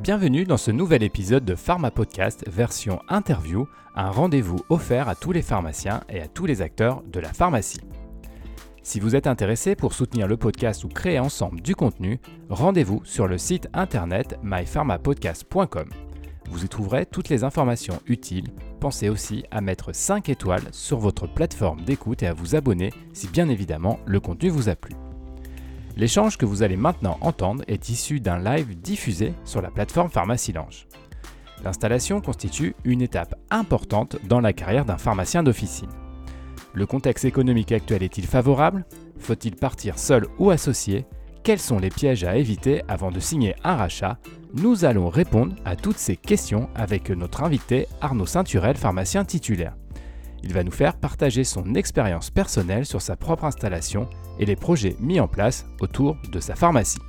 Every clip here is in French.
Bienvenue dans ce nouvel épisode de Pharma Podcast version interview, un rendez-vous offert à tous les pharmaciens et à tous les acteurs de la pharmacie. Si vous êtes intéressé pour soutenir le podcast ou créer ensemble du contenu, rendez-vous sur le site internet mypharmapodcast.com. Vous y trouverez toutes les informations utiles. Pensez aussi à mettre 5 étoiles sur votre plateforme d'écoute et à vous abonner si bien évidemment le contenu vous a plu. L'échange que vous allez maintenant entendre est issu d'un live diffusé sur la plateforme Pharmacilange. L'installation constitue une étape importante dans la carrière d'un pharmacien d'officine. Le contexte économique actuel est-il favorable? Faut-il partir seul ou associé? Quels sont les pièges à éviter avant de signer un rachat? Nous allons répondre à toutes ces questions avec notre invité Arnaud Ceinturel, pharmacien titulaire. Il va nous faire partager son expérience personnelle sur sa propre installation et les projets mis en place autour de sa pharmacie.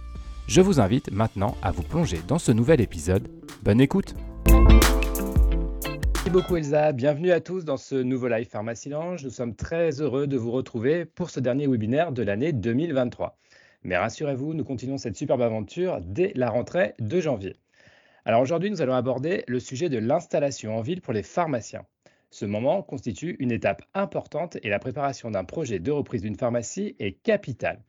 Je vous invite maintenant à vous plonger dans ce nouvel épisode. Bonne écoute Merci beaucoup Elsa, bienvenue à tous dans ce nouveau live Pharmacie Lounge. Nous sommes très heureux de vous retrouver pour ce dernier webinaire de l'année 2023. Mais rassurez-vous, nous continuons cette superbe aventure dès la rentrée de janvier. Alors aujourd'hui, nous allons aborder le sujet de l'installation en ville pour les pharmaciens. Ce moment constitue une étape importante et la préparation d'un projet de reprise d'une pharmacie est capitale.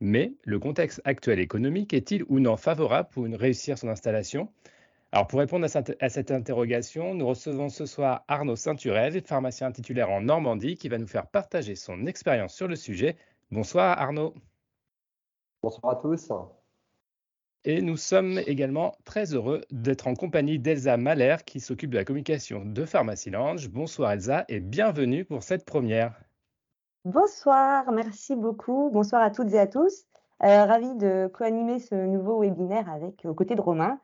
Mais le contexte actuel économique est-il ou non favorable pour réussir son installation? Alors pour répondre à cette interrogation, nous recevons ce soir Arnaud Ceinturel, pharmacien titulaire en Normandie, qui va nous faire partager son expérience sur le sujet. Bonsoir Arnaud. Bonsoir à tous. Et nous sommes également très heureux d'être en compagnie d'Elsa Mahler qui s'occupe de la communication de Pharmacy Lounge. Bonsoir Elsa et bienvenue pour cette première. Bonsoir, merci beaucoup. Bonsoir à toutes et à tous. Euh, ravi de co-animer ce nouveau webinaire avec aux côtés de Romain.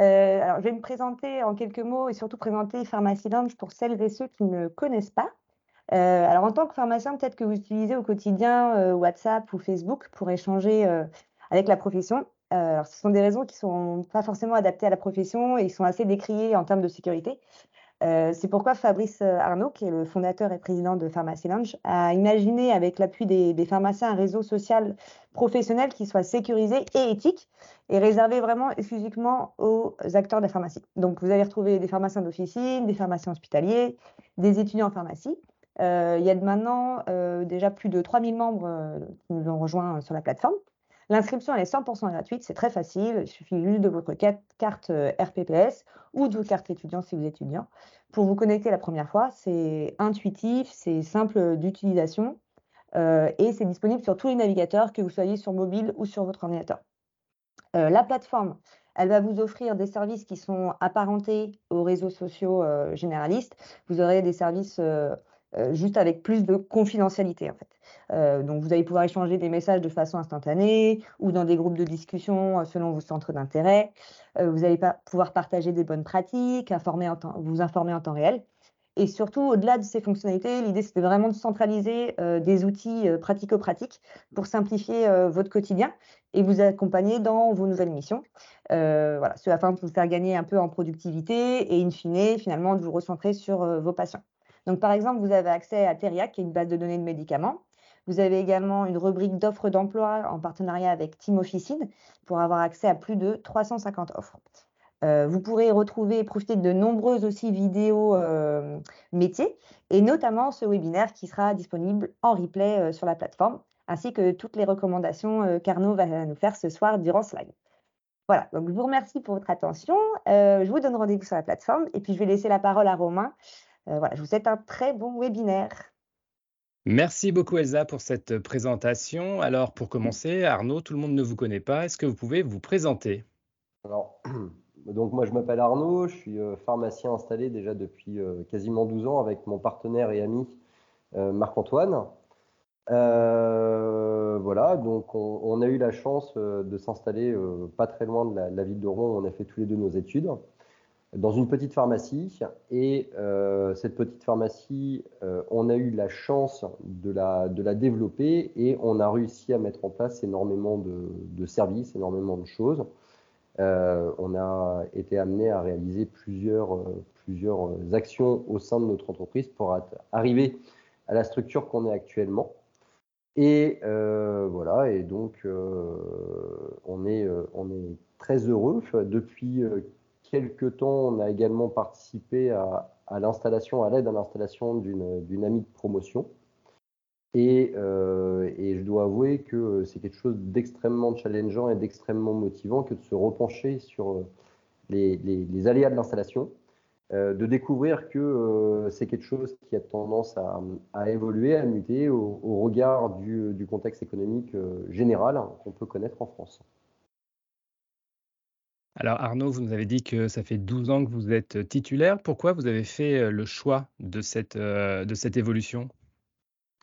Euh, alors, je vais me présenter en quelques mots et surtout présenter Pharmacy Lounge pour celles et ceux qui ne connaissent pas. Euh, alors, en tant que pharmacien, peut-être que vous utilisez au quotidien WhatsApp ou Facebook pour échanger avec la profession. Euh, alors, ce sont des réseaux qui ne sont pas forcément adaptés à la profession et ils sont assez décriés en termes de sécurité. Euh, c'est pourquoi Fabrice euh, Arnaud, qui est le fondateur et président de Pharmacy Lounge, a imaginé avec l'appui des, des, pharmaciens un réseau social professionnel qui soit sécurisé et éthique et réservé vraiment exclusivement aux acteurs de la pharmacie. Donc vous allez retrouver des pharmaciens d'officine, des pharmaciens hospitaliers, des étudiants en pharmacie. il y a maintenant déjà plus de 3000 membres qui nous ont rejoints sur la plateforme. L'inscription, est 100% gratuite, c'est très facile. Il suffit juste de votre carte euh, RPPS ou de votre carte étudiant si vous êtes étudiant. Pour vous connecter la première fois, c'est intuitif, c'est simple d'utilisation euh, et c'est disponible sur tous les navigateurs, que vous soyez sur mobile ou sur votre ordinateur. Euh, la plateforme, elle va vous offrir des services qui sont apparentés aux réseaux sociaux généralistes. Vous aurez des services juste avec plus de confidentialité en fait. Euh, donc, vous allez pouvoir échanger des messages de façon instantanée ou dans des groupes de discussion euh, selon vos centres d'intérêt. Euh, vous allez pouvoir partager des bonnes pratiques, informer vous informer en temps réel. Et surtout, au-delà de ces fonctionnalités, l'idée, c'était vraiment de centraliser des outils pratico-pratiques pour simplifier votre quotidien et vous accompagner dans vos nouvelles missions. voilà, ce afin de vous faire gagner un peu en productivité et, in fine, finalement, de vous recentrer sur vos patients. Donc, par exemple, vous avez accès à Teriac, qui est une base de données de médicaments. Vous avez également une rubrique d'offres d'emploi en partenariat avec Team Officine pour avoir accès à plus de 350 offres. Euh, vous pourrez retrouver et profiter de nombreuses aussi vidéos euh, métiers et notamment ce webinaire qui sera disponible en replay euh, sur la plateforme ainsi que toutes les recommandations qu'Arnaud va nous faire ce soir durant ce live. Voilà, donc je vous remercie pour votre attention. je vous donne rendez-vous sur la plateforme et puis je vais laisser la parole à Romain. Voilà, je vous souhaite un très bon webinaire. Merci beaucoup Elsa pour cette présentation. Alors pour commencer, Arnaud, tout le monde ne vous connaît pas. Est-ce que vous pouvez vous présenter? Alors, donc moi je m'appelle Arnaud, je suis euh, pharmacien installé déjà depuis euh, quasiment 12 ans avec mon partenaire et ami euh, Marc-Antoine. voilà, donc on, a eu la chance de s'installer pas très loin de la, la, ville de Rouen. On a fait tous les deux nos études dans une petite pharmacie. Et euh, cette petite pharmacie, euh, on a eu la chance de la, de la développer et on a réussi à mettre en place énormément de, de services, énormément de choses. Euh, on a été amené à réaliser plusieurs, plusieurs actions au sein de notre entreprise pour arriver à la structure qu'on est actuellement. Et voilà, et donc on, est, on est très heureux. Depuis quelques temps, on a également participé à, l'installation, à l'aide à l'installation d'une amie de promotion. Et, et, je dois avouer que c'est quelque chose d'extrêmement challengeant et d'extrêmement motivant que de se repencher sur les, les, aléas de l'installation euh, de découvrir que euh, c'est quelque chose qui a tendance à, évoluer, à muter au, regard du, contexte économique euh, général qu'on peut connaître en France. Alors Arnaud, vous nous avez dit que ça fait 12 ans que vous êtes titulaire. Pourquoi vous avez fait le choix de cette, cette évolution?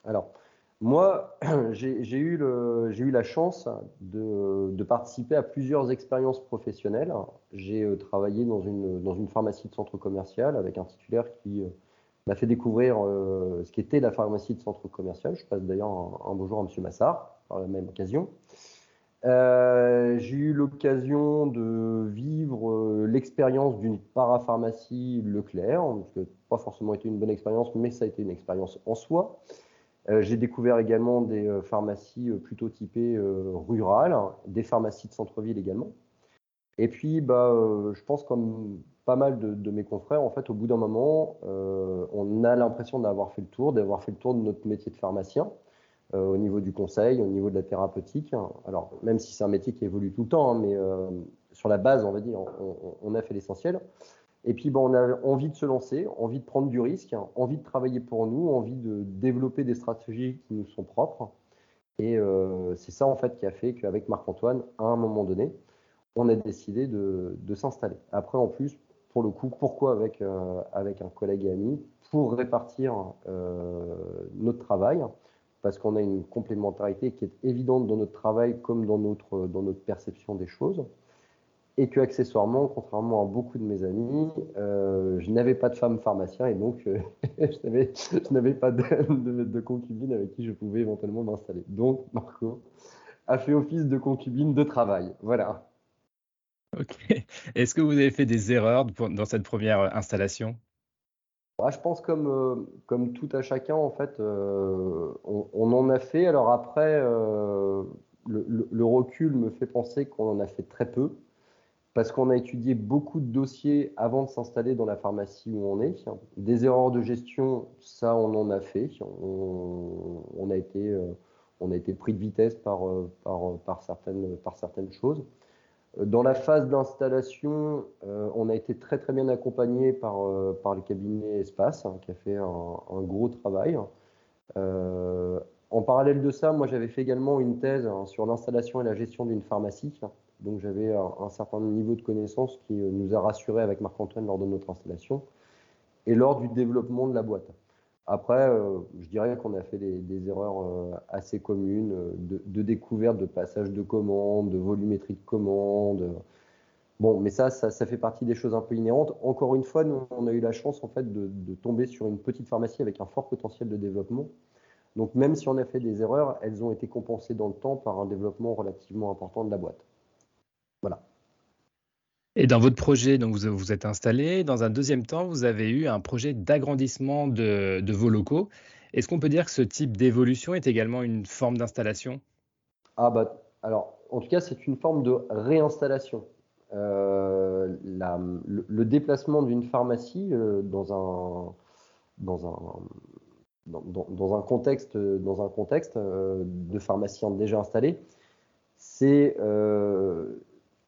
Alors, moi, j'ai eu, la chance de, participer à plusieurs expériences professionnelles. J'ai euh, travaillé dans une, pharmacie de centre commercial avec un titulaire qui euh, m'a fait découvrir euh, ce qu'était la pharmacie de centre commercial. Je passe d'ailleurs un, bonjour à M. Massard par la même occasion. J'ai eu l'occasion de vivre l'expérience d'une parapharmacie Leclerc, ce qui n'a pas forcément été une bonne expérience, mais ça a été une expérience en soi. Euh, j'ai découvert également des euh, pharmacies euh, plutôt typées rurales, des pharmacies de centre-ville également. Et puis, bah, je pense comme pas mal de, mes confrères, en fait, au bout d'un moment, on a l'impression d'avoir fait le tour, d'avoir fait le tour de notre métier de pharmacien au niveau du conseil, au niveau de la thérapeutique. Alors, même si c'est un métier qui évolue tout le temps, hein, mais sur la base, on va dire, on a fait l'essentiel. Et puis, bon, on a envie de se lancer, envie de prendre du risque, envie de travailler pour nous, envie de développer des stratégies qui nous sont propres. Et euh, c'est ça, en fait, qui a fait qu'avec Marc-Antoine, à un moment donné, on a décidé de, s'installer. Après, en plus, pour le coup, pourquoi avec, euh, un collègue et ami? Pour répartir euh, notre travail, parce qu'on a une complémentarité qui est évidente dans notre travail comme dans notre, dans notre perception des choses et que accessoirement, contrairement à beaucoup de mes amis, euh, je n'avais pas de femme pharmacien et donc euh, je n'avais pas de, de, concubine avec qui je pouvais éventuellement m'installer. Donc Marco a fait office de concubine de travail. Voilà. Ok. Est-ce que vous avez fait des erreurs dans cette première installation? Je pense comme, euh, comme tout à chacun, en fait, on, en a fait. Alors après, le recul me fait penser qu'on en a fait très peu parce qu'on a étudié beaucoup de dossiers avant de s'installer dans la pharmacie où on est. Des erreurs de gestion, ça, on en a fait. On, a, été, euh, on a été pris de vitesse par, euh, par, par, certaines, par certaines choses. Dans la phase d'installation, euh, on a été très très bien accompagné par, par le cabinet Espace, hein, qui a fait un, gros travail. en parallèle de ça, moi j'avais fait également une thèse hein, sur l'installation et la gestion d'une pharmacie. Donc j'avais un, certain niveau de connaissances qui euh, nous a rassurés avec Marc-Antoine lors de notre installation et lors du développement de la boîte. Après, euh, je dirais qu'on a fait des, erreurs euh, assez communes de, découverte, de passage de commandes, de volumétrie de commandes. Bon, mais ça, ça, fait partie des choses un peu inhérentes. Encore une fois, nous, on a eu la chance en fait de tomber sur une petite pharmacie avec un fort potentiel de développement. Donc même si on a fait des erreurs, elles ont été compensées dans le temps par un développement relativement important de la boîte. Voilà. Et dans votre projet, donc vous vous êtes installé. Dans un deuxième temps, vous avez eu un projet d'agrandissement de, vos locaux. Est-ce qu'on peut dire que ce type d'évolution est également une forme d'installation? Ah bah alors, en tout cas, c'est une forme de réinstallation. Euh, le, déplacement d'une pharmacie euh, dans un dans un dans, un contexte dans un contexte euh, de pharmaciens déjà installés, c'est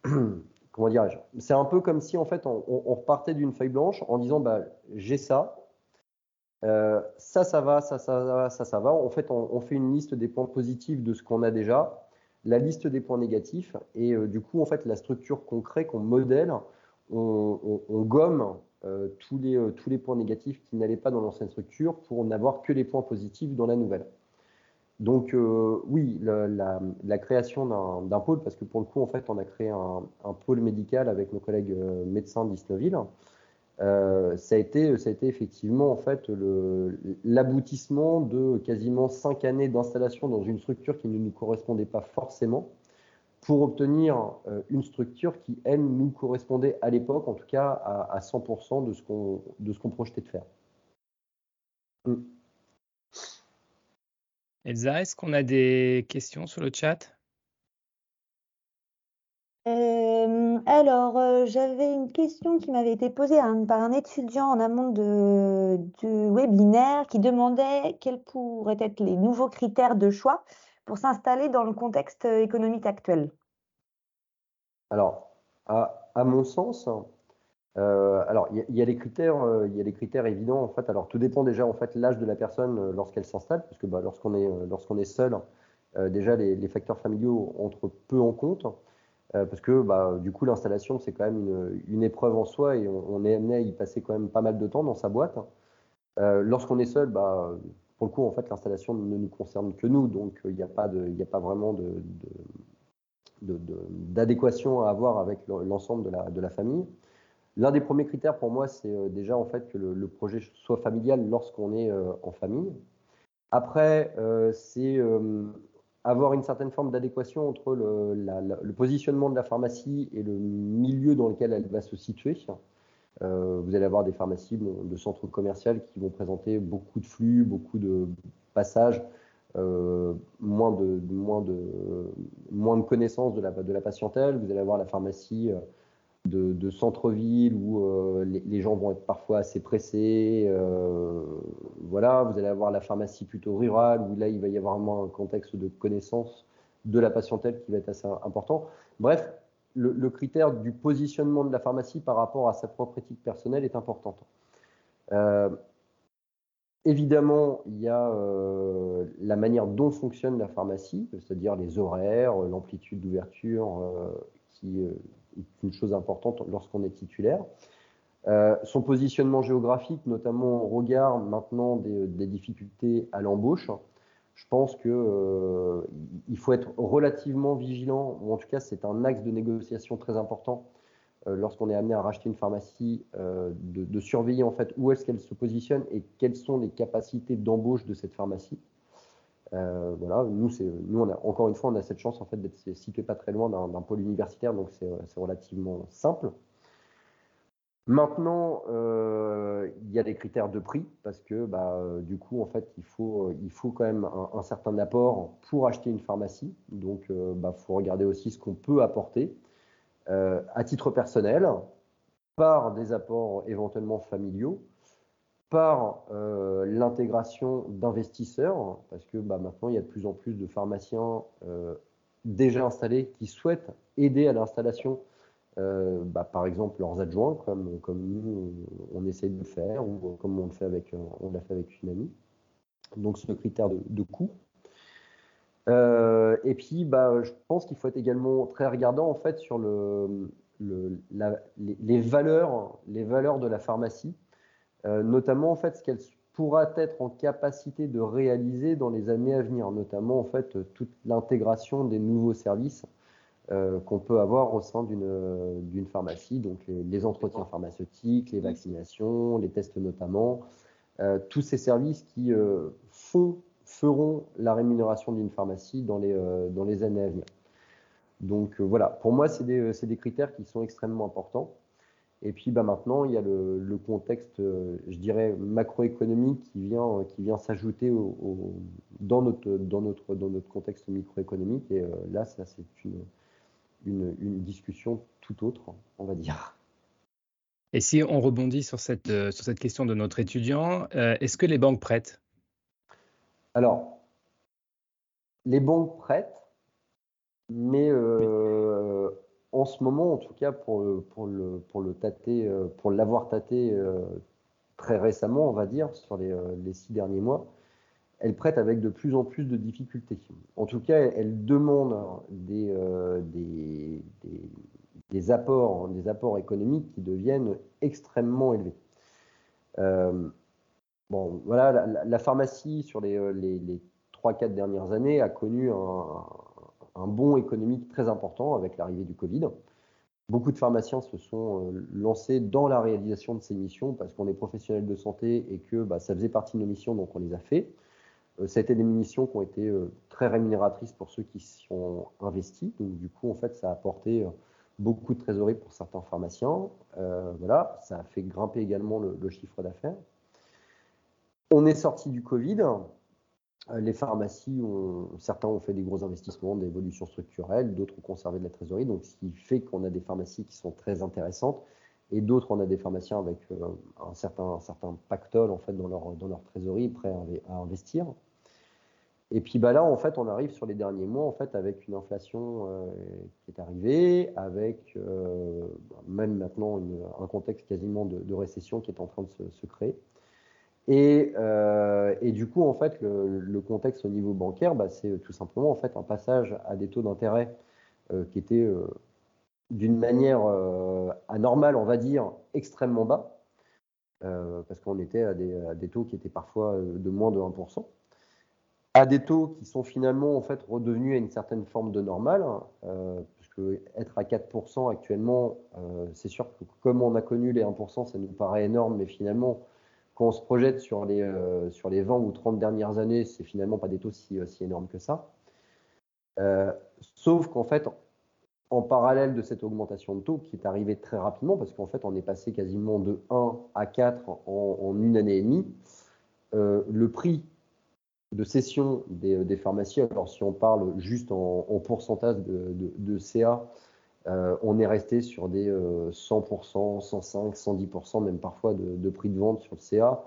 comment dirais-je C'est un peu comme si en fait on, repartait d'une feuille blanche en disant bah, j'ai ça, euh, ça ça va, ça ça va, ça ça va. En fait, on, fait une liste des points positifs de ce qu'on a déjà, la liste des points négatifs et euh, du coup en fait la structure qu'on crée, qu'on modèle, on, gomme euh, tous les tous les points négatifs qui n'allaient pas dans l'ancienne structure pour n'avoir que les points positifs dans la nouvelle. Donc euh, oui, la, création d'un pôle, parce que pour le coup, en fait, on a créé un, pôle médical avec nos collègues euh, médecins d'Isnoville. Euh, ça, a été, effectivement en fait l'aboutissement de quasiment cinq années d'installation dans une structure qui ne nous correspondait pas forcément pour obtenir une structure qui, elle, nous correspondait à l'époque, en tout cas à, 100% de ce qu'on projetait de faire. Mm. Elsa, est-ce qu'on a des questions sur le chat? Euh, alors, euh, j'avais une question qui m'avait été posée par un étudiant en amont de, du webinaire qui demandait quels pourraient être les nouveaux critères de choix pour s'installer dans le contexte économique actuel. Alors, à, à mon sens, euh, alors il y, a des critères, il y a des critères évidents en fait. Alors tout dépend déjà en fait l'âge de la personne lorsqu'elle s'installe, parce que bah, lorsqu'on est lorsqu'on est seul, déjà les, facteurs familiaux entrent peu en compte. Euh, parce que bah, du coup l'installation c'est quand même une, épreuve en soi et on, est amené à y passer quand même pas mal de temps dans sa boîte. Euh, lorsqu'on est seul, bah, pour le coup en fait l'installation ne nous concerne que nous, donc il n'y a pas de, il a pas vraiment d'adéquation à avoir avec l'ensemble de la famille. L'un des premiers critères pour moi, c'est euh, déjà en fait que le, projet soit familial lorsqu'on est en famille. Après, c'est avoir une certaine forme d'adéquation entre le, positionnement de la pharmacie et le milieu dans lequel elle va se situer. Euh, vous allez avoir des pharmacies de centres commerciaux qui vont présenter beaucoup de flux, beaucoup de passages, euh, moins, de, moins, de, moins de connaissances de la, de la patientèle. Vous allez avoir la pharmacie de, centre-ville où euh, les, gens vont être parfois assez pressés. Euh, voilà, vous allez avoir la pharmacie plutôt rurale où là il va y avoir vraiment un contexte de connaissance de la patientèle qui va être assez important. Bref, le, critère du positionnement de la pharmacie par rapport à sa propre éthique personnelle est important. Euh, évidemment, il y a la manière dont fonctionne la pharmacie, c'est-à-dire les horaires, l'amplitude d'ouverture qui une chose importante lorsqu'on est titulaire. Euh, son positionnement géographique, notamment au regard maintenant des, difficultés à l'embauche, je pense qu'il euh, faut être relativement vigilant, ou en tout cas c'est un axe de négociation très important euh, lorsqu'on est amené à racheter une pharmacie, de, de, surveiller en fait où est-ce qu'elle se positionne et quelles sont les capacités d'embauche de cette pharmacie. Euh, voilà, nous, nous on a, encore une fois, on a cette chance en fait d'être situé pas très loin d'un pôle universitaire, donc c'est relativement simple. Maintenant, euh, il y a des critères de prix parce que bah, du coup, en fait, il faut, il faut quand même un, certain apport pour acheter une pharmacie. Donc, il euh, bah, faut regarder aussi ce qu'on peut apporter à titre personnel, par des apports éventuellement familiaux, par euh, l'intégration d'investisseurs, parce que bah, maintenant il y a de plus en plus de pharmaciens euh, déjà installés qui souhaitent aider à l'installation, euh, bah, par exemple leurs adjoints, comme, comme nous on essaie de le faire, ou comme on le fait avec, l'a fait avec une amie. Donc ce critère de, coût. et puis, bah, je pense qu'il faut être également très regardant en fait sur le, les, valeurs, les valeurs de la pharmacie. Euh, notamment en fait ce qu'elle pourra être en capacité de réaliser dans les années à venir, notamment en fait toute l'intégration des nouveaux services euh, qu'on peut avoir au sein d'une pharmacie, donc les, entretiens pharmaceutiques, les vaccinations, les tests notamment, euh, tous ces services qui font, feront la rémunération d'une pharmacie dans les, dans les années à venir. Donc voilà, pour moi, c'est des, des, critères qui sont extrêmement importants. Et puis bah, maintenant, il y a le, contexte, euh, je dirais, macroéconomique qui vient, qui vient s'ajouter au, dans, notre, dans, notre, dans notre contexte microéconomique. Et euh, là, ça, c'est une, une, discussion tout autre, on va dire. Et si on rebondit sur cette, euh, sur cette question de notre étudiant, est-ce que les banques prêtent? Alors, les banques prêtent, mais en ce moment, en tout cas pour, pour, le, pour le euh, pour l'avoir tâté euh, très récemment, on va dire, sur les, euh, les, six derniers mois, elle prête avec de plus en plus de difficultés. En tout cas, elle demande des, des, des, apports, des apports économiques qui deviennent extrêmement élevés. bon, voilà, la, pharmacie sur les, les, les 3-4 dernières années a connu un, un bond économique très important avec l'arrivée du Covid. Beaucoup de pharmaciens se sont euh, lancés dans la réalisation de ces missions parce qu'on est professionnel de santé et que bah, ça faisait partie de nos missions, donc on les a fait. Euh, ça a été des missions qui ont été euh, très rémunératrices pour ceux qui sont investis. Donc du coup, en fait, ça a apporté beaucoup de trésorerie pour certains pharmaciens. voilà, ça a fait grimper également le chiffre d'affaires. On est sorti du Covid. Les pharmacies, certains ont fait des gros investissements, des évolutions structurelles, d'autres ont conservé de la trésorerie, donc ce qui fait qu'on a des pharmacies qui sont très intéressantes, et d'autres, on a des pharmaciens avec un, certain, un certain pactole en fait, dans, leur, trésorerie, prêts à, investir. Et puis bah là, en fait, on arrive sur les derniers mois en fait, avec une inflation qui est arrivée, avec même maintenant un contexte quasiment de, récession qui est en train de se créer. Et, euh, et, du coup, en fait, le, contexte au niveau bancaire, bah, c'est tout simplement en fait un passage à des taux d'intérêt euh, qui étaient euh, d'une manière euh, anormale, on va dire, extrêmement bas, euh, parce qu'on était à des, taux qui étaient parfois de moins de 1%, à des taux qui sont finalement en fait redevenus à une certaine forme de normal, puisque être à 4% actuellement, c'est sûr que comme on a connu les 1%, ça nous paraît énorme, mais finalement quand on se projette sur les, euh, sur les 20 ou 30 dernières années, c'est finalement pas des taux si, euh, si énormes que ça. Euh, sauf qu'en fait, en parallèle de cette augmentation de taux qui est arrivée très rapidement, parce qu'en fait, on est passé quasiment de 1 à 4 en, une année et demie, le prix de cession des, des, pharmacies, alors si on parle juste en, pourcentage de, de, de CA, euh, on est resté sur des 100%, 105%, 110%, même parfois de, prix de vente sur le CA,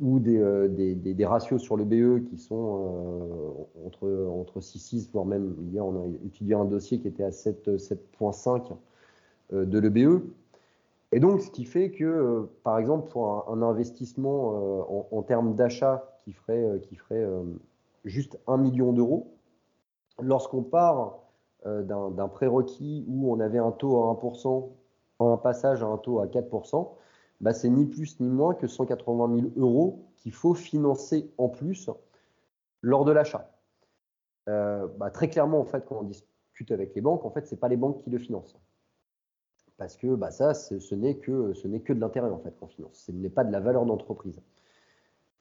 ou des, euh, ratios sur le BE qui sont euh, entre, entre 6,6%, voire même hier on a étudié un dossier qui était à 7,5 de l'EBE. Et donc, ce qui fait que, par exemple, pour un, investissement en, termes d'achat qui ferait, qui ferait juste 1 million d'euros, lorsqu'on part euh, d'un prérequis où on avait un taux à 1%, un passage à un taux à 4%, bah, c'est ni plus ni moins que 180 000 euros qu'il faut financer en plus lors de l'achat. Euh, bah, très clairement, en fait, quand on discute avec les banques, en fait, c'est pas les banques qui le financent. Parce que bah, ça, ce n'est que, ce de l'intérêt en fait qu'on finance. Ce n'est pas de la valeur d'entreprise.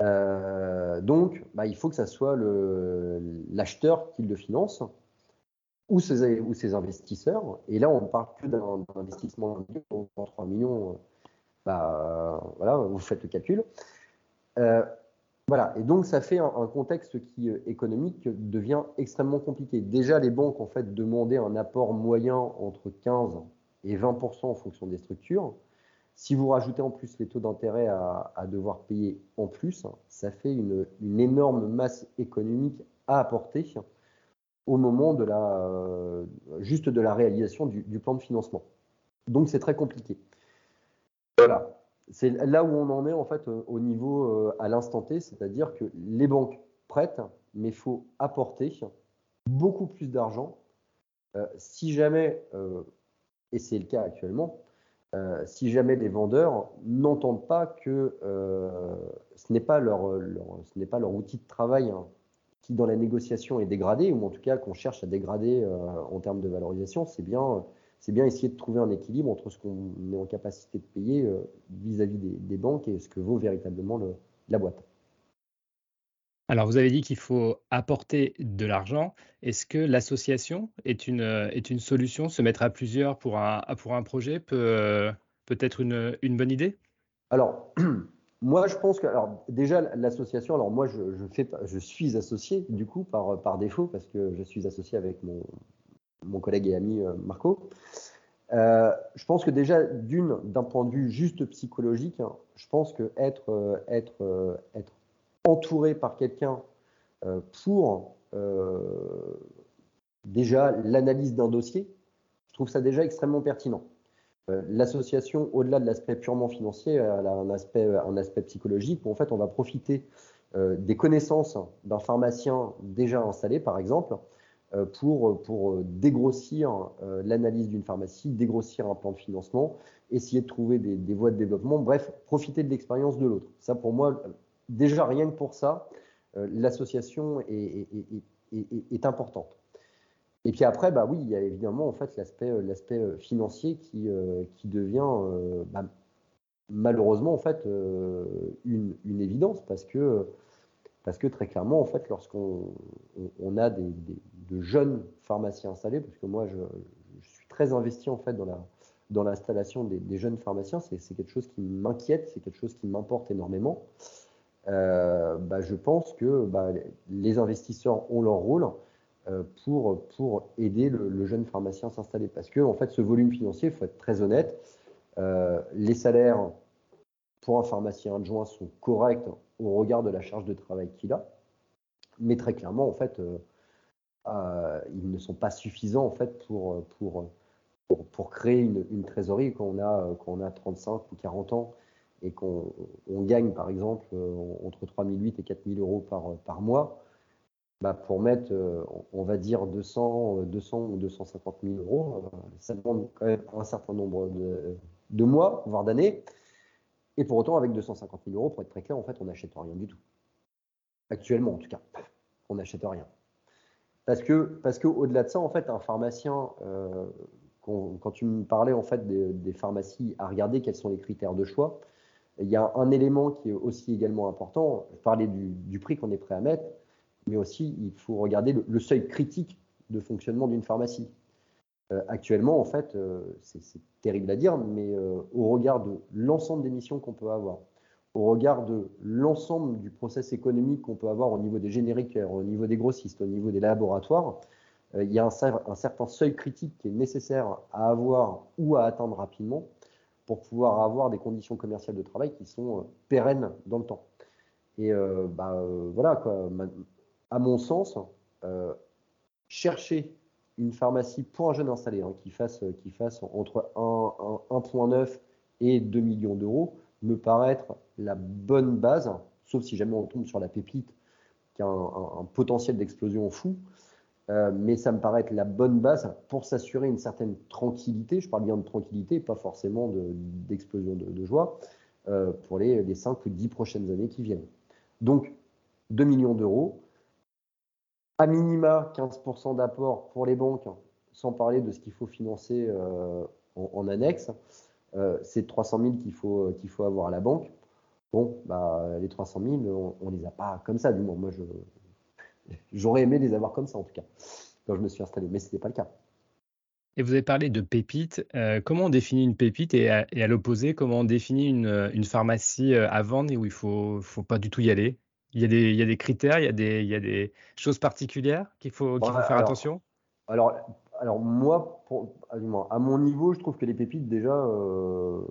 Euh, donc, bah, il faut que ça soit l'acheteur qui le finance ou ces, ou ces investisseurs. Et là, on ne parle que d'un investissement de 3 millions. Euh, bah, voilà, vous faites le calcul. Euh, voilà, et donc ça fait un, contexte qui euh, économique devient extrêmement compliqué. Déjà, les banques en fait demandaient un apport moyen entre 15 et 20% en fonction des structures. Si vous rajoutez en plus les taux d'intérêt à, à, devoir payer en plus, ça fait une, une énorme masse économique à apporter au moment de la, euh, juste de la réalisation du, plan de financement. Donc c'est très compliqué. Voilà. C'est là où on en est en fait euh, au niveau euh, à l'instant T, c'est-à-dire que les banques prêtent, mais faut apporter beaucoup plus d'argent. si jamais, et c'est le cas actuellement, si jamais les vendeurs n'entendent pas que ce n'est pas leur, ce n'est pas leur outil de travail hein, qui dans la négociation est dégradé, ou en tout cas qu'on cherche à dégrader euh, en termes de valorisation, c'est bien, c'est bien essayer de trouver un équilibre entre ce qu'on est en capacité de payer euh, vis-à-vis des, banques et ce que vaut véritablement le, la boîte. Alors, vous avez dit qu'il faut apporter de l'argent. Est-ce que l'association est une, est une solution? Se mettre à plusieurs pour un, pour un projet peut, peut être une, une bonne idée? Alors, Moi, je pense que, alors déjà, l'association, alors moi, je, je suis associé du coup par, par défaut parce que je suis associé avec mon, mon collègue et ami euh, Marco. Euh, je pense que déjà, d'une, d'un point de vue juste psychologique, hein, je pense que être, euh, être, être entouré par quelqu'un pour déjà l'analyse d'un dossier, je trouve ça déjà extrêmement pertinent. Euh, l'association, au-delà de l'aspect purement financier, elle a un aspect, psychologique où en fait on va profiter euh, des connaissances d'un pharmacien déjà installé, par exemple, euh, pour, dégrossir l'analyse d'une pharmacie, dégrossir un plan de financement, essayer de trouver des, voies de développement, bref, profiter de l'expérience de l'autre. Ça, pour moi, déjà rien que pour ça, l'association est importante. Et puis après, bah oui, il y a évidemment en fait l'aspect euh, euh, financier qui euh, qui devient bah, malheureusement en fait une, une, évidence parce que parce que très clairement en fait lorsqu'on on, a des, de jeunes pharmaciens installés parce que moi je, suis très investi en fait dans la dans l'installation des, des, jeunes pharmaciens c'est quelque chose qui m'inquiète c'est quelque chose qui m'importe énormément. Bah, je pense que bah, les investisseurs ont leur rôle pour, pour aider le, jeune pharmacien à s'installer. Parce que en fait, ce volume financier, il faut être très honnête, les salaires pour un pharmacien adjoint sont corrects au regard de la charge de travail qu'il a, mais très clairement, en fait, euh, ils ne sont pas suffisants en fait pour, pour, pour, créer une, trésorerie quand on, a, quand on a 35 ou 40 ans et qu'on gagne par exemple euh, entre 3008 et 4000 euros par, par mois. Bah pour mettre, euh, on va dire 200, 200 ou 250 000 euros, ça demande quand même un certain nombre de, mois, voire d'années. Et pour autant, avec 250 000 euros, pour être très clair, en fait, on n'achète rien du tout. Actuellement, en tout cas, on n'achète rien. Parce que, parce qu'au-delà de ça, en fait, un pharmacien, euh, quand, tu me parlais en fait des, pharmacies, à regarder quels sont les critères de choix, il y a un élément qui est aussi également important. Je parlais du, prix qu'on est prêt à mettre, mais aussi il faut regarder le, seuil critique de fonctionnement d'une pharmacie. Euh, actuellement, en fait, euh, c'est terrible à dire, mais au regard de l'ensemble des missions qu'on peut avoir, au regard de l'ensemble du process économique qu'on peut avoir au niveau des génériques, au niveau des grossistes, au niveau des laboratoires, euh, il y a un, certain seuil critique qui est nécessaire à avoir ou à atteindre rapidement pour pouvoir avoir des conditions commerciales de travail qui sont euh, pérennes dans le temps. Et euh, bah, voilà, quoi, à mon sens, chercher une pharmacie pour un jeune installé hein, qui, fasse, qui fasse entre 1,9 et 2 millions d'euros, me paraît être la bonne base, sauf si jamais on tombe sur la pépite qui a un, potentiel d'explosion fou. Euh, mais ça me paraît être la bonne base pour s'assurer une certaine tranquillité. Je parle bien de tranquillité, pas forcément d'explosion de, joie, euh, pour les, les 5 ou 10 prochaines années qui viennent. Donc, 2 millions d'euros, à minima 15% d'apport pour les banques, sans parler de ce qu'il faut financer euh, en, annexe. Euh, c'est 300 000 qu'il faut, euh, faut avoir à la banque. Bon, bah, les 300 000, on, ne les a pas comme ça, du moins. Moi, j'aurais aimé les avoir comme ça, en tout cas, quand je me suis installé, mais ce n'était pas le cas. Et vous avez parlé de pépites. Euh, comment on définit une pépite et à, l'opposé, comment on définit une, une, pharmacie à vendre et où il ne faut, faut pas du tout y aller? Il y, a des, il y a des critères, il y a des, il y a des choses particulières qu'il faut, qu'il faut faire attention? Alors, alors moi, pour, à mon niveau, je trouve que les pépites, déjà, euh,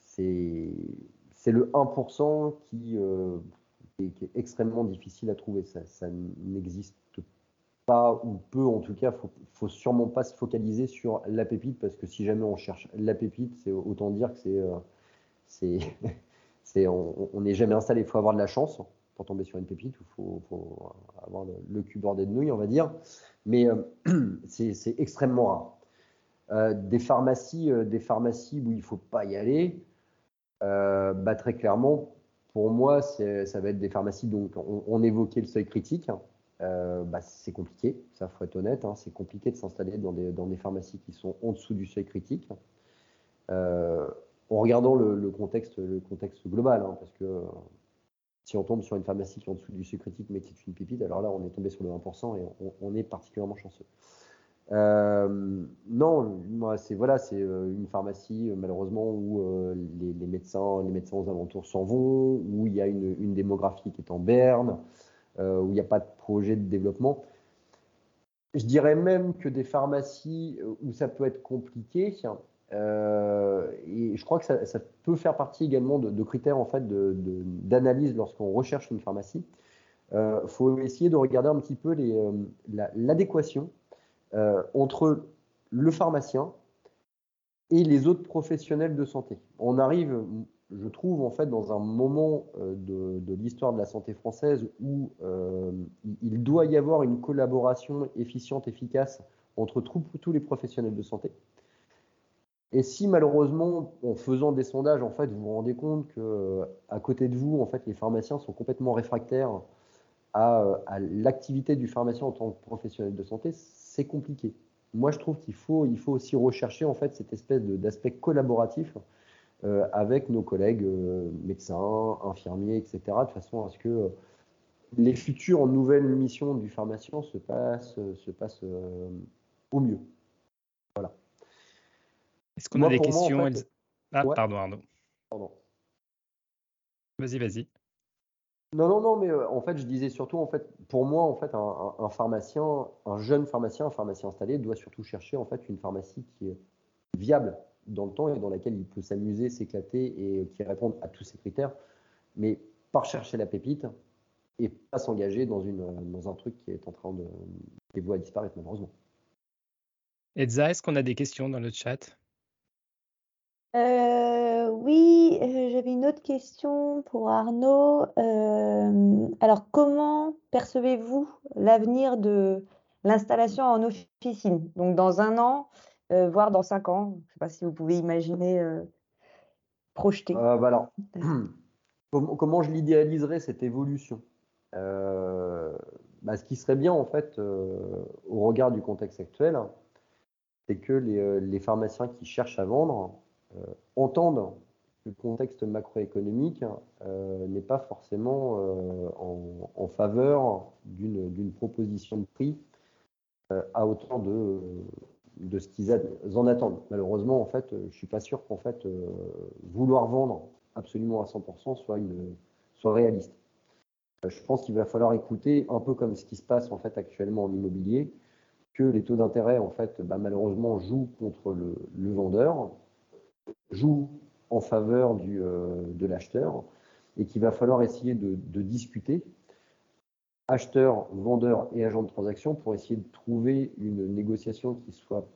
c'est le 1% qui, euh, qui, est, extrêmement difficile à trouver. Ça, ça n'existe pas, ou peu en tout cas. Il faut, faut sûrement pas se focaliser sur la pépite, parce que si jamais on cherche la pépite, c'est autant dire que c'est... Euh, on n'est jamais installé. Il faut avoir de la chance pour tomber sur une pépite, il faut, avoir le, cul bordé de nouilles, on va dire. Mais euh, c'est extrêmement rare. Euh, des pharmacies, euh, des pharmacies où il ne faut pas y aller, bah, très clairement, pour moi, ça va être des pharmacies. Donc, on, évoquait le seuil critique. Bah, c'est compliqué, ça faut être honnête. Hein, c'est compliqué de s'installer dans des, pharmacies qui sont en dessous du seuil critique. En regardant le, contexte, global, hein, parce que si on tombe sur une pharmacie qui est en dessous du seuil critique mais qui est une pépite, alors là on est tombé sur le 1% et on, est particulièrement chanceux. Euh, non, c'est voilà, c'est euh, une pharmacie euh, malheureusement où les, médecins, les médecins aux alentours s'en vont, où il y a une, démographie qui est en berne, où il n'y a pas de projet de développement. Je dirais même que des pharmacies où ça peut être compliqué, euh, et je crois que ça, peut faire partie également de, critères en fait d'analyse lorsqu'on recherche une pharmacie. Il euh, faut essayer de regarder un petit peu euh, l'adéquation entre le pharmacien et les autres professionnels de santé. On arrive, je trouve, en fait, dans un moment de, de l'histoire de la santé française où il doit y avoir une collaboration efficiente, efficace entre tous les professionnels de santé. Et si malheureusement, en faisant des sondages, en fait, vous vous rendez compte que à côté de vous, en fait, les pharmaciens sont complètement réfractaires à, l'activité du pharmacien en tant que professionnel de santé, c'est compliqué. Moi, je trouve qu'il faut, il faut aussi rechercher en fait cette espèce d'aspect collaboratif euh, avec nos collègues euh, médecins, infirmiers, etc., de façon à ce que les futures nouvelles missions du pharmacien se passent, se passent euh, au mieux. Voilà. Est-ce qu'on a des questions Ah, pardon, Arnaud. Pardon. Vas-y, vas-y. Non, non, non, mais euh, en fait, je disais surtout, en fait, pour moi, en fait, un, pharmacien, un jeune pharmacien, un pharmacien installé, doit surtout chercher en fait une pharmacie qui est viable dans le temps et dans laquelle il peut s'amuser, s'éclater et qui répond à tous ces critères, mais pas chercher la pépite et pas s'engager dans, une, dans un truc qui est en train de, à disparaître malheureusement. Edza, est-ce qu'on a des questions dans le chat? Euh, Oui, euh, j'avais une autre question pour Arnaud. Euh, alors, comment percevez-vous l'avenir de l'installation en officine? Donc, dans un an, voire dans cinq ans Je ne sais pas si vous pouvez imaginer projeter. Bah alors, comment je l'idéaliserais cette évolution? Bah, Ce qui serait bien, en fait, au regard du contexte actuel, c'est que les, pharmaciens qui cherchent à vendre entendent que le contexte macroéconomique euh, n'est pas forcément euh, en, faveur d'une proposition de prix à hauteur de, ce qu'ils en attendent. Malheureusement, en fait, je suis pas sûr qu'en fait vouloir vendre absolument à 100% soit, une, soit réaliste. Je pense qu'il va falloir écouter un peu comme ce qui se passe en fait actuellement en immobilier, que les taux d'intérêt en fait bah, malheureusement jouent contre le vendeur joue en faveur du, euh, de l'acheteur et qu'il va falloir essayer de, discuter, acheteur, vendeur et agent de transaction, pour essayer de trouver une négociation qui soit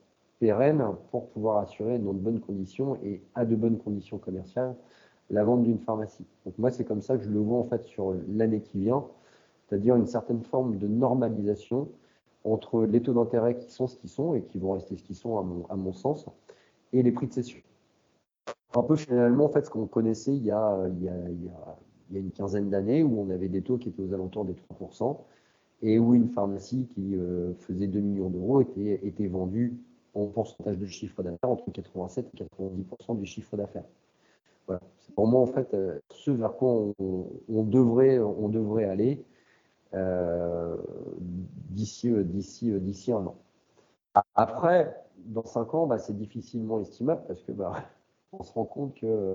pérenne pour pouvoir assurer dans de bonnes conditions et à de bonnes conditions commerciales la vente d'une pharmacie. Donc moi, c'est comme ça que je le vois en fait sur l'année qui vient, c'est-à-dire une certaine forme de normalisation entre les taux d'intérêt qui sont ce qu'ils sont et qui vont rester ce qu'ils sont à mon, à mon sens, et les prix de cession un peu finalement en fait ce qu'on connaissait il y a, il y a, il y a, il y a une quinzaine d'années où on avait des taux qui étaient aux alentours des 3% et où une pharmacie qui euh, faisait 2 millions d'euros était, était vendue en pourcentage de chiffre d'affaires entre 87 et 90% du chiffre d'affaires. C'est pour moi en fait euh, ce vers quoi on, devrait, on devrait aller euh, d'ici un an. Après, dans 5 ans, bah, c'est difficilement estimable parce que bah, on se rend compte que euh,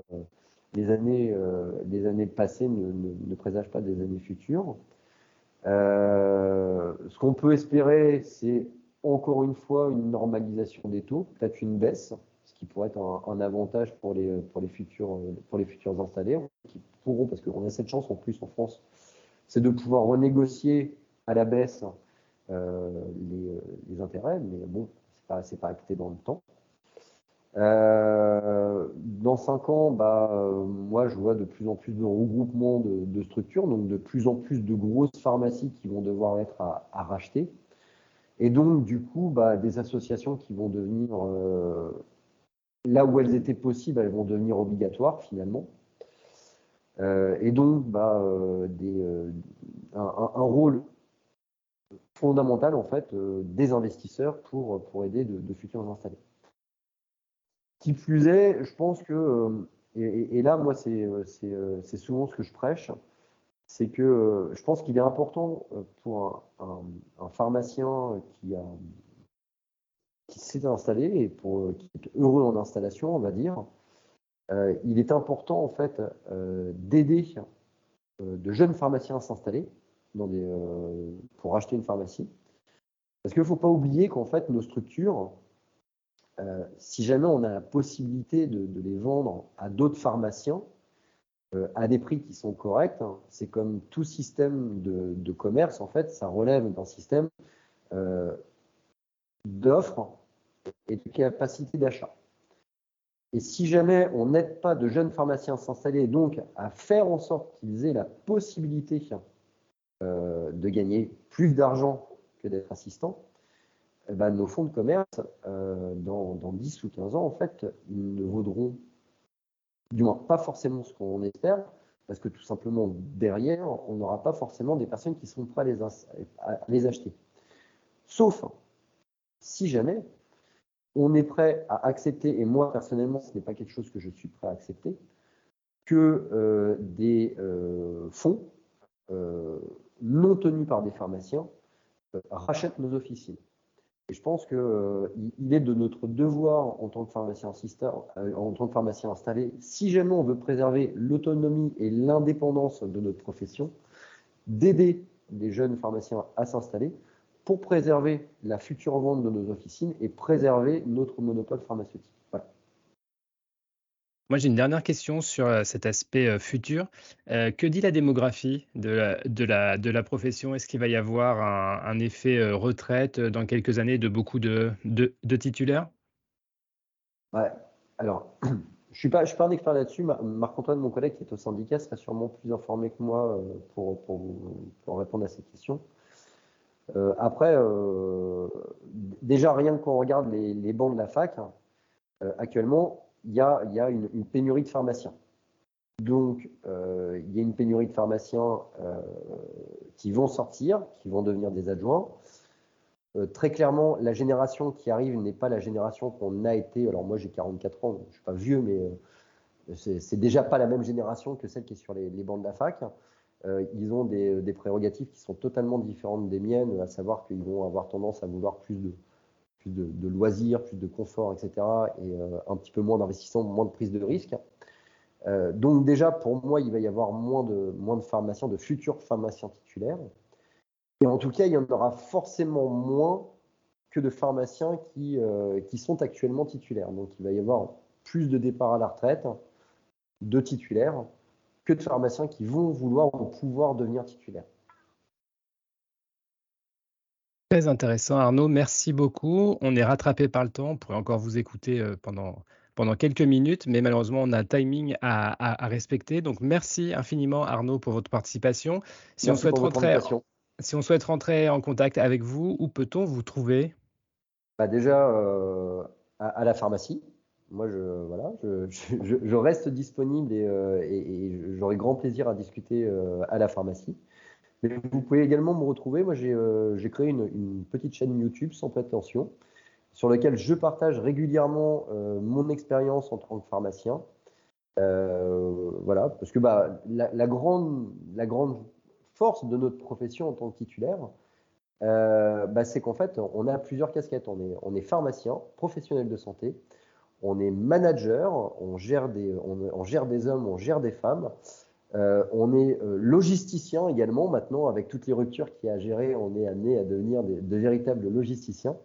les années, euh, années passées ne, ne, présagent pas des années futures. Euh, ce qu'on peut espérer, c'est encore une fois une normalisation des taux, peut-être une baisse, ce qui pourrait être un, avantage pour les, pour, les futurs, pour les futurs installés, qui pourront, parce qu'on a cette chance en plus en France, c'est de pouvoir renégocier à la baisse les, les, intérêts, mais bon, c'est pas, pas acté dans le temps. Euh, dans cinq ans, bah, euh, moi, je vois de plus en plus de regroupements de, structures, donc de plus en plus de grosses pharmacies qui vont devoir être à, racheter. Et donc, du coup, bah, des associations qui vont devenir, euh, là où elles étaient possibles, elles vont devenir obligatoires finalement. et donc, bah, un, rôle fondamental en fait des investisseurs pour, aider de, de futurs installés. Qui plus est, je pense que, euh, et, là, moi, euh, euh, c'est souvent ce que je prêche, c'est que je pense qu'il est important pour un, pharmacien qui, a, qui s'est installé et pour, qui est heureux en installation, on va dire, il est important en fait d'aider de jeunes pharmaciens à s'installer pour acheter une pharmacie. Parce qu'il ne faut pas oublier qu'en fait, nos structures, euh, si jamais on a la possibilité de, les vendre à d'autres pharmaciens euh, à des prix qui sont corrects, hein, c'est comme tout système de, commerce, en fait, ça relève d'un système euh, d'offres et de capacité d'achat. Et si jamais on n'aide pas de jeunes pharmaciens à s'installer, donc à faire en sorte qu'ils aient la possibilité de gagner plus d'argent que d'être assistants, eh ben, nos fonds de commerce, euh, dans, 10 ou 15 ans, en fait, ils ne vaudront, du moins pas forcément ce qu'on espère, parce que tout simplement, derrière, on n'aura pas forcément des personnes qui sont prêtes à les, acheter. Sauf si jamais on est prêt à accepter, et moi personnellement, ce n'est pas quelque chose que je suis prêt à accepter, que euh, des euh, fonds non tenus par des pharmaciens rachètent nos officines. Et je pense qu'il euh, est de notre devoir en tant que pharmacien euh, en tant que pharmacien installé, si jamais on veut préserver l'autonomie et l'indépendance de notre profession, d'aider les jeunes pharmaciens à s'installer pour préserver la future vente de nos officines et préserver notre monopole pharmaceutique. Moi, j'ai une dernière question sur euh, cet aspect euh, futur. Euh, que dit la démographie de la, profession? Est-ce qu'il va y avoir un, effet retraite dans quelques années de beaucoup de, titulaires? Ouais. Alors, je ne suis, pas, pas un expert là-dessus. Marc-Antoine, mon collègue qui est au syndicat, sera sûrement plus informé que moi pour, répondre à cette question. après, déjà, rien qu'on regarde les, les, bancs de la fac, hein, actuellement, il y a, une, pénurie de pharmaciens. Donc, euh, il y a une pénurie de pharmaciens euh, qui vont sortir, qui vont devenir des adjoints. Euh, très clairement, la génération qui arrive n'est pas la génération qu'on a été. Alors, moi, j'ai 44 ans, je ne suis pas vieux, mais c'est déjà pas la même génération que celle qui est sur les, bancs de la fac. ils ont des, des, prérogatives qui sont totalement différentes des miennes, à savoir qu'ils vont avoir tendance à vouloir plus de, plus de, loisirs, plus de confort, etc. Et euh, un petit peu moins d'investissement, moins de prise de risque. Euh, donc déjà, pour moi, il va y avoir moins de, pharmaciens, de futurs pharmaciens titulaires. Et en tout cas, il y en aura forcément moins que de pharmaciens qui, euh, qui sont actuellement titulaires. Donc il va y avoir plus de départs à la retraite de titulaires que de pharmaciens qui vont vouloir ou pouvoir devenir titulaires. Très intéressant, Arnaud. Merci beaucoup. On est rattrapé par le temps. On pourrait encore vous écouter euh, pendant, pendant quelques minutes, mais malheureusement, on a un timing à, respecter. Donc, merci infiniment, Arnaud, pour votre participation. Si, on souhaite, rentrer, si on souhaite rentrer en contact avec vous, où peut-on vous trouver? Bah Déjà, euh, à, la pharmacie. Moi, je, voilà, je, reste disponible et, euh, et j'aurai grand plaisir à discuter à la pharmacie vous pouvez également me retrouver. Moi, j'ai euh, créé une, petite chaîne YouTube sans prétention sur laquelle je partage régulièrement euh, mon expérience en tant que pharmacien. Euh, voilà, parce que bah, la, grande, force de notre profession en tant que titulaire, bah, c'est qu'en fait, on a plusieurs casquettes. On est, pharmacien, professionnel de santé, on est manager, on gère des hommes, on gère des femmes. Euh, on est euh, logisticien également maintenant, avec toutes les ruptures qu'il y a à gérer, on est amené à devenir de véritables logisticiens.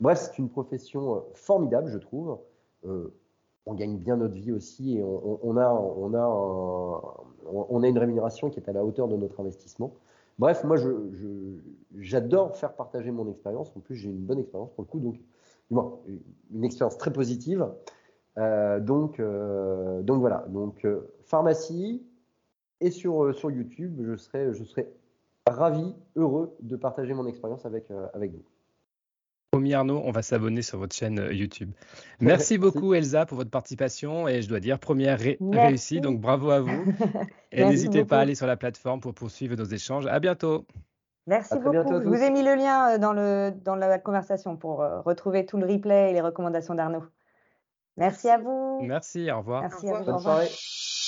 Bref, c'est une profession euh, formidable, je trouve. on gagne bien notre vie aussi et on, a, on, a on une rémunération qui est à la hauteur de notre investissement. Bref, moi, j'adore faire partager mon expérience. En plus, j'ai une bonne expérience pour le coup, donc une expérience très positive. donc voilà. Donc, pharmacie, et sur, euh, sur YouTube, je serai, je serai ravi, heureux de partager mon expérience avec, euh, avec vous. Promis Arnaud, on va s'abonner sur votre chaîne euh, YouTube. Merci beaucoup Elsa pour votre participation et je dois dire première réussie, donc bravo à vous. et n'hésitez pas à aller sur la plateforme pour poursuivre nos échanges. À bientôt. Merci beaucoup. je vous ai mis le lien dans, le, dans la conversation pour retrouver tout le replay et les recommandations d'Arnaud. Merci à vous. Merci, au revoir. Merci à vous. Bonne soirée.